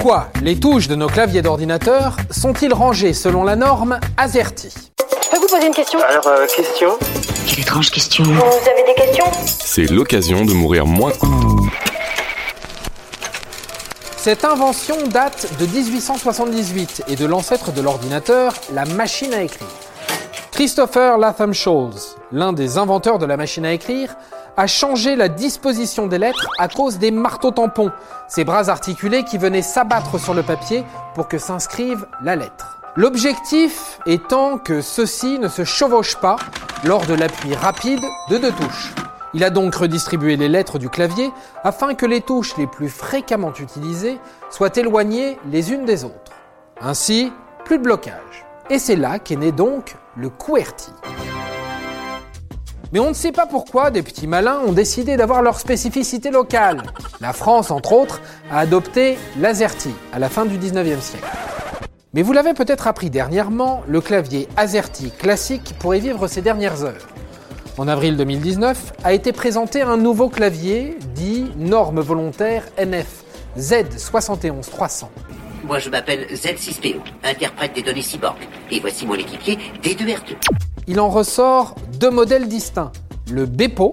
Pourquoi les touches de nos claviers d'ordinateur sont-ils rangées selon la norme AZERTY Je peux vous poser une question Alors, euh, question Quelle étrange question. Vous avez des questions C'est l'occasion de mourir moins. Cette invention date de 1878 et de l'ancêtre de l'ordinateur, la machine à écrire. Christopher Latham Scholes, l'un des inventeurs de la machine à écrire, a changé la disposition des lettres à cause des marteaux tampons, ces bras articulés qui venaient s'abattre sur le papier pour que s'inscrive la lettre. L'objectif étant que ceux-ci ne se chevauchent pas lors de l'appui rapide de deux touches. Il a donc redistribué les lettres du clavier afin que les touches les plus fréquemment utilisées soient éloignées les unes des autres. Ainsi, plus de blocage. Et c'est là qu'est né donc le QWERTY. Mais on ne sait pas pourquoi des petits malins ont décidé d'avoir leur spécificité locale. La France, entre autres, a adopté l'AZERTY à la fin du 19e siècle. Mais vous l'avez peut-être appris dernièrement, le clavier AZERTY classique pourrait vivre ses dernières heures. En avril 2019 a été présenté un nouveau clavier dit norme volontaire NF Z71300. Moi, je m'appelle Z6PO, interprète des données cyborg. Et voici mon équipier, D2R2. Il en ressort deux modèles distincts. Le BEPO,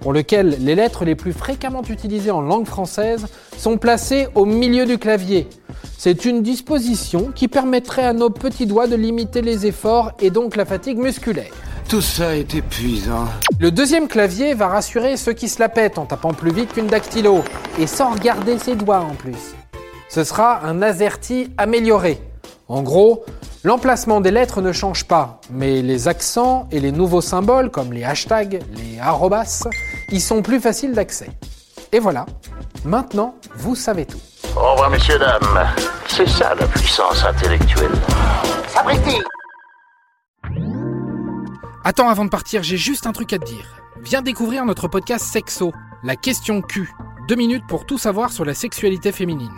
pour lequel les lettres les plus fréquemment utilisées en langue française sont placées au milieu du clavier. C'est une disposition qui permettrait à nos petits doigts de limiter les efforts et donc la fatigue musculaire. Tout ça est épuisant. Le deuxième clavier va rassurer ceux qui se la pètent en tapant plus vite qu'une dactylo et sans regarder ses doigts en plus. Ce sera un AZERTY amélioré. En gros, l'emplacement des lettres ne change pas, mais les accents et les nouveaux symboles comme les hashtags, les arrobas, y sont plus faciles d'accès. Et voilà, maintenant vous savez tout. Au revoir, messieurs, dames. C'est ça la puissance intellectuelle. Sabriti Attends, avant de partir, j'ai juste un truc à te dire. Viens découvrir notre podcast Sexo, la question Q. Deux minutes pour tout savoir sur la sexualité féminine.